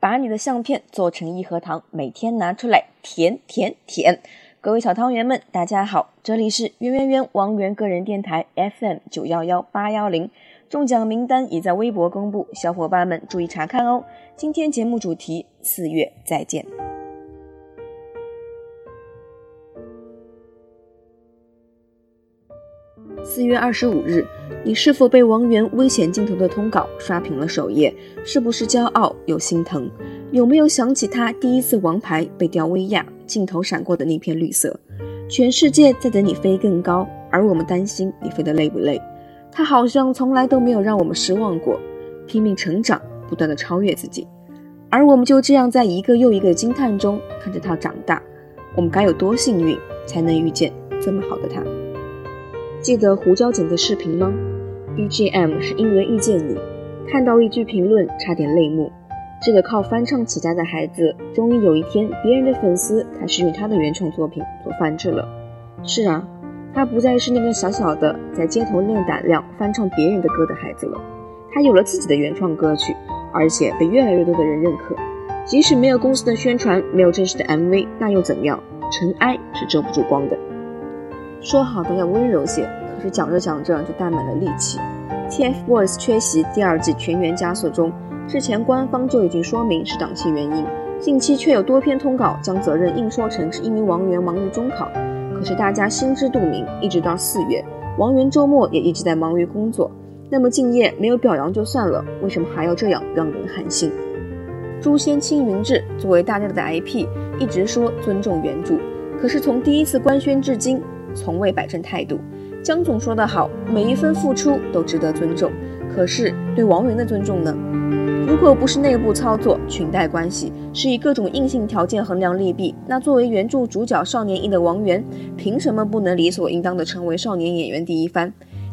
把你的相片做成一盒糖，每天拿出来舔舔舔。各位小汤圆们，大家好，这里是圆圆圆王源个人电台 FM 九幺幺八幺零，中奖名单已在微博公布，小伙伴们注意查看哦。今天节目主题：四月再见。四月二十五日，你是否被王源危险镜头的通稿刷屏了首页？是不是骄傲又心疼？有没有想起他第一次王牌被吊威亚，镜头闪过的那片绿色？全世界在等你飞更高，而我们担心你飞得累不累？他好像从来都没有让我们失望过，拼命成长，不断的超越自己，而我们就这样在一个又一个惊叹中看着他长大。我们该有多幸运，才能遇见这么好的他？记得胡椒剪的视频吗？BGM 是因为遇见你，看到一句评论差点泪目。这个靠翻唱起家的孩子，终于有一天，别人的粉丝开始用他的原创作品做翻制了。是啊，他不再是那个小小的在街头练胆量翻唱别人的歌的孩子了，他有了自己的原创歌曲，而且被越来越多的人认可。即使没有公司的宣传，没有正式的 MV，那又怎样？尘埃是遮不住光的。说好的要温柔些，可是讲着讲着就带满了戾气。TFBOYS 缺席第二季全员加速中，之前官方就已经说明是档期原因，近期却有多篇通稿将责任硬说成是因为王源忙于中考。可是大家心知肚明，一直到四月，王源周末也一直在忙于工作，那么敬业没有表扬就算了，为什么还要这样让人寒心？《诛仙青云志》作为大家的 IP，一直说尊重原著，可是从第一次官宣至今。从未摆正态度。江总说得好，每一分付出都值得尊重。可是对王源的尊重呢？如果不是内部操作、裙带关系，是以各种硬性条件衡量利弊，那作为原著主角少年一的王源，凭什么不能理所应当的成为少年演员第一番？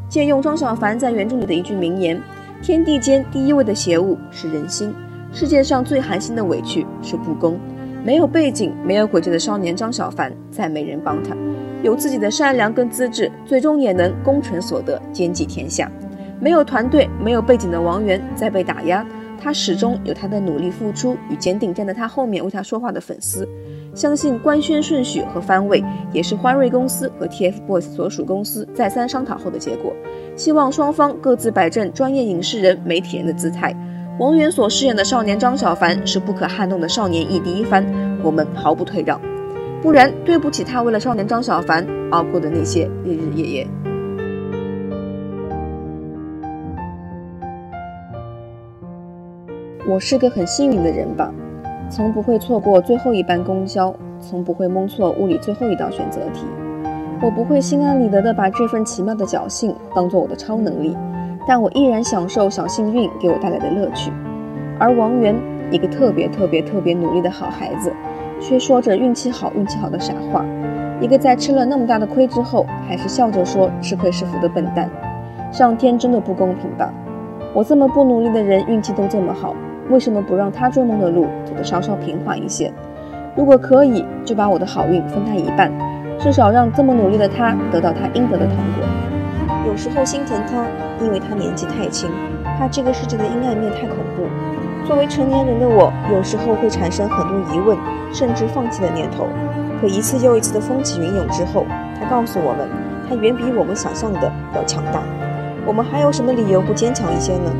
借用庄小凡在原著里的一句名言：“天地间第一位的邪物是人心，世界上最寒心的委屈是不公。”没有背景、没有轨迹的少年张小凡，再没人帮他。有自己的善良跟资质，最终也能功成所得，兼济天下。没有团队、没有背景的王源，在被打压，他始终有他的努力付出与坚定站在他后面为他说话的粉丝。相信官宣顺序和番位，也是欢瑞公司和 TFBOYS 所属公司再三商讨后的结果。希望双方各自摆正专业影视人、媒体人的姿态。王源所饰演的少年张小凡是不可撼动的少年一第一番，我们毫不退让。不然，对不起他为了少年张小凡熬过的那些日日夜夜。我是个很幸运的人吧，从不会错过最后一班公交，从不会蒙错物理最后一道选择题。我不会心安理得的把这份奇妙的侥幸当做我的超能力，但我依然享受小幸运给我带来的乐趣。而王源，一个特别特别特别努力的好孩子。却说着运气好、运气好的傻话，一个在吃了那么大的亏之后，还是笑着说吃亏是福的笨蛋。上天真的不公平吧？我这么不努力的人，运气都这么好，为什么不让他追梦的路走得稍稍平缓一些？如果可以，就把我的好运分他一半，至少让这么努力的他得到他应得的糖果。有时候心疼他，因为他年纪太轻，怕这个世界的阴暗面太恐怖。作为成年人的我，有时候会产生很多疑问，甚至放弃的念头。可一次又一次的风起云涌之后，他告诉我们，他远比我们想象的要强大。我们还有什么理由不坚强一些呢？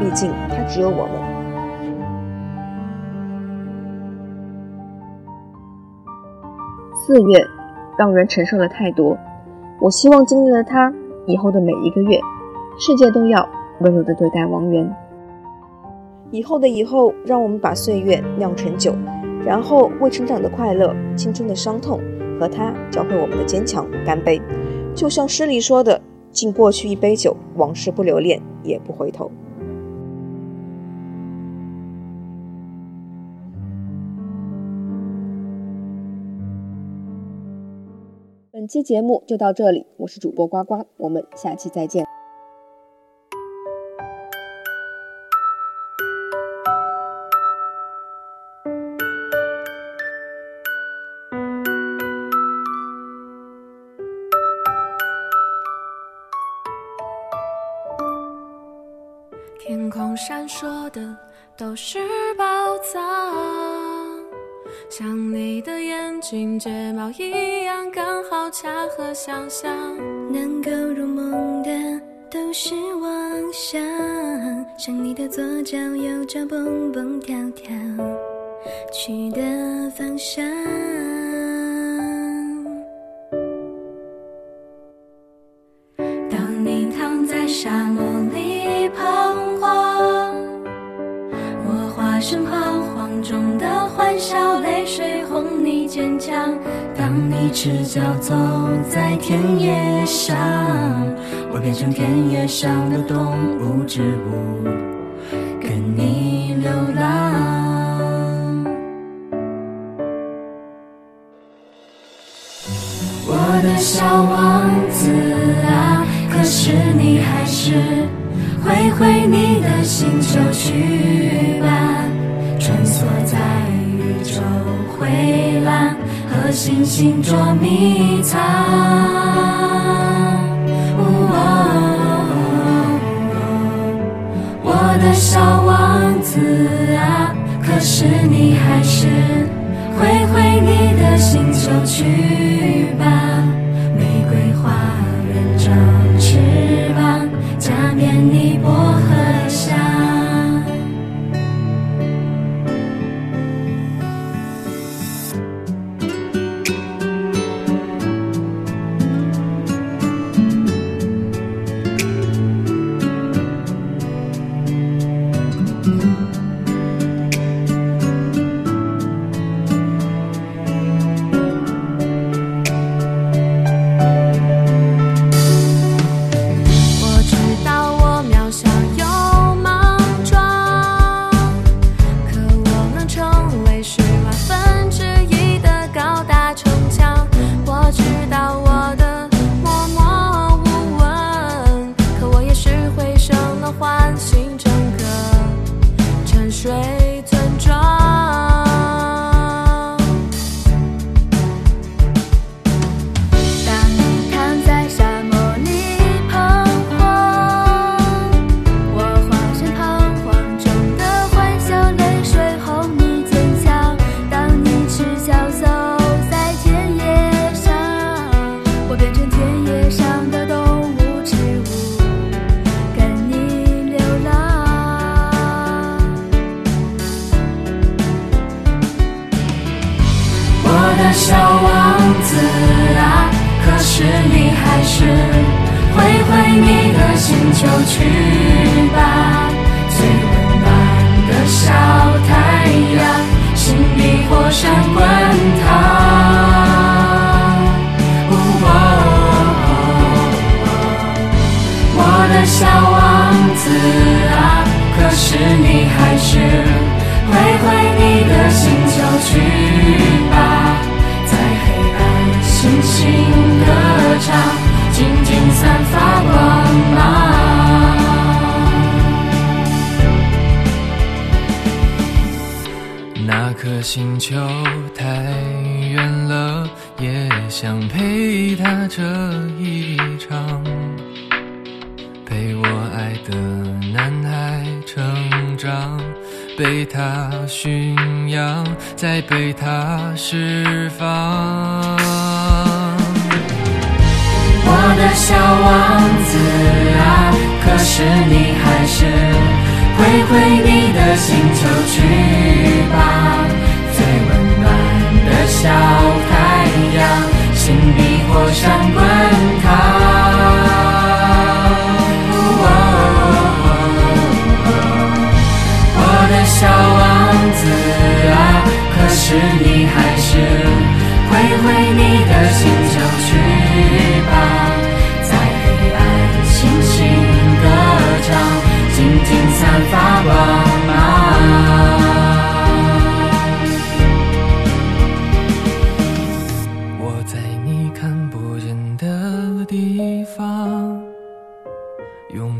毕竟他只有我们。四月，让人承受了太多。我希望经历了他以后的每一个月，世界都要温柔的对待王源。以后的以后，让我们把岁月酿成酒，然后为成长的快乐、青春的伤痛和他教会我们的坚强干杯。就像诗里说的：“敬过去一杯酒，往事不留恋，也不回头。”本期节目就到这里，我是主播呱呱，我们下期再见。天空闪烁的。都是宝藏，像你的眼睛睫毛一样，刚好恰合想象。能够入梦的都是妄想，像你的左脚右脚蹦蹦跳跳，去的方向。当你躺在沙漠里彷徨，我化身花当你赤脚走在田野上，我变成田野上的动物植物，跟你流浪。我的小王子啊，可是你还是挥挥你的星球去吧，穿梭在宇宙回廊星星捉迷藏。我的小王子啊，可是你还是挥挥你的星球去吧，是挥挥你的星球去吧，最温暖的小太阳，心里火山滚烫。我的小王子啊，可是你还是挥挥你的星球去这一场，陪我爱的男孩成长，被他驯养，再被他释放。我的小王子啊，可是你还是挥挥你的星球去比火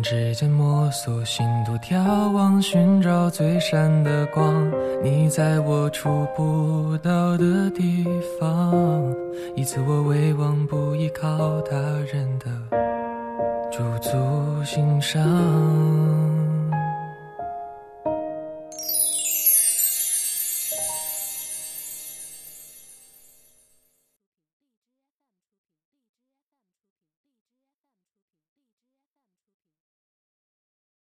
指尖摸索，心度眺望，寻找最闪的光。你在我触不到的地方，一次我唯望不依靠他人的驻足欣赏。